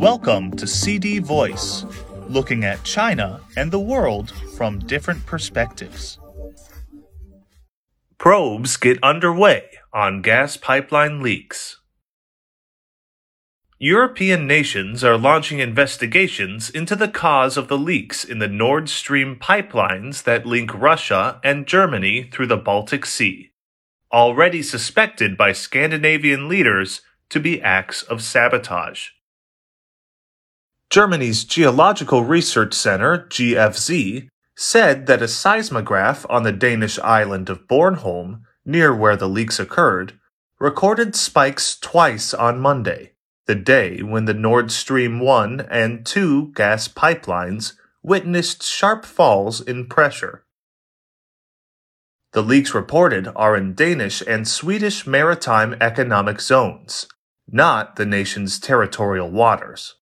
Welcome to CD Voice, looking at China and the world from different perspectives. Probes get underway on gas pipeline leaks. European nations are launching investigations into the cause of the leaks in the Nord Stream pipelines that link Russia and Germany through the Baltic Sea, already suspected by Scandinavian leaders to be acts of sabotage. Germany's Geological Research Center, GFZ, said that a seismograph on the Danish island of Bornholm, near where the leaks occurred, recorded spikes twice on Monday the day when the Nord Stream 1 and 2 gas pipelines witnessed sharp falls in pressure. The leaks reported are in Danish and Swedish maritime economic zones, not the nation's territorial waters.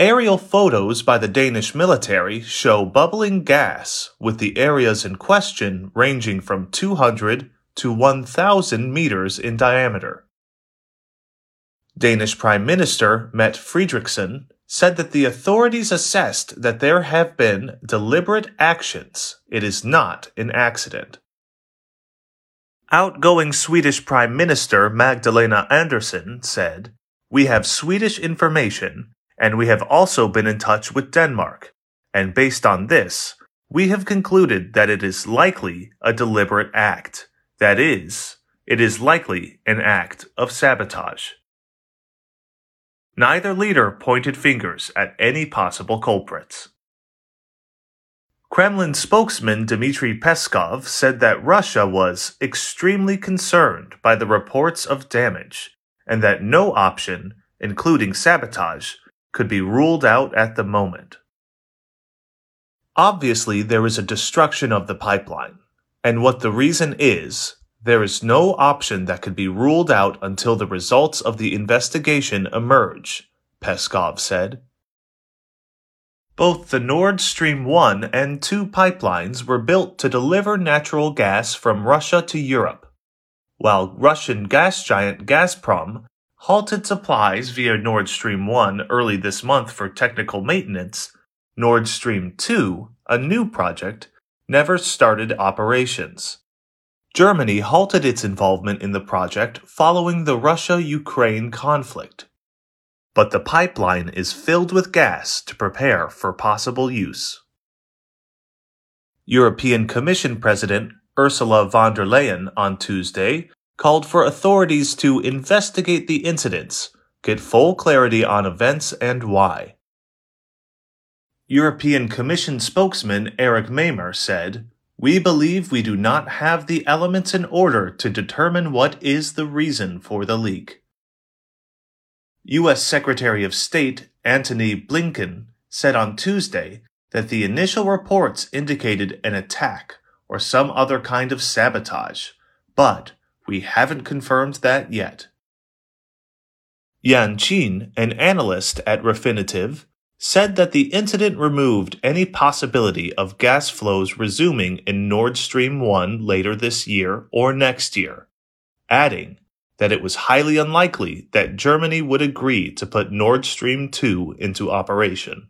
Aerial photos by the Danish military show bubbling gas, with the areas in question ranging from 200 to 1,000 meters in diameter. Danish Prime Minister Mette Frederiksen said that the authorities assessed that there have been deliberate actions. It is not an accident. Outgoing Swedish Prime Minister Magdalena Andersson said, We have Swedish information, and we have also been in touch with Denmark, and based on this, we have concluded that it is likely a deliberate act. That is, it is likely an act of sabotage. Neither leader pointed fingers at any possible culprits. Kremlin spokesman Dmitry Peskov said that Russia was extremely concerned by the reports of damage and that no option, including sabotage, could be ruled out at the moment. Obviously, there is a destruction of the pipeline, and what the reason is, there is no option that could be ruled out until the results of the investigation emerge, Peskov said. Both the Nord Stream 1 and 2 pipelines were built to deliver natural gas from Russia to Europe, while Russian gas giant Gazprom halted supplies via Nord Stream 1 early this month for technical maintenance. Nord Stream 2, a new project, never started operations. Germany halted its involvement in the project following the Russia Ukraine conflict. But the pipeline is filled with gas to prepare for possible use. European Commission President Ursula von der Leyen on Tuesday called for authorities to investigate the incidents, get full clarity on events and why. European Commission spokesman Eric Mamer said, we believe we do not have the elements in order to determine what is the reason for the leak. U.S. Secretary of State Antony Blinken said on Tuesday that the initial reports indicated an attack or some other kind of sabotage, but we haven't confirmed that yet. Yan Qin, an analyst at Refinitiv, said that the incident removed any possibility of gas flows resuming in Nord Stream 1 later this year or next year, adding that it was highly unlikely that Germany would agree to put Nord Stream 2 into operation.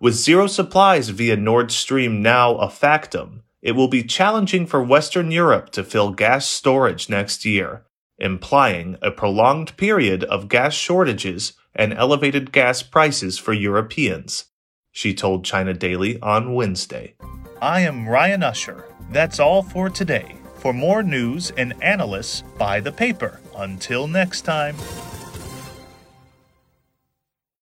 With zero supplies via Nord Stream now a factum, it will be challenging for Western Europe to fill gas storage next year, implying a prolonged period of gas shortages and elevated gas prices for Europeans, she told China Daily on Wednesday. I am Ryan Usher. That's all for today. For more news and analysis, buy the paper. Until next time.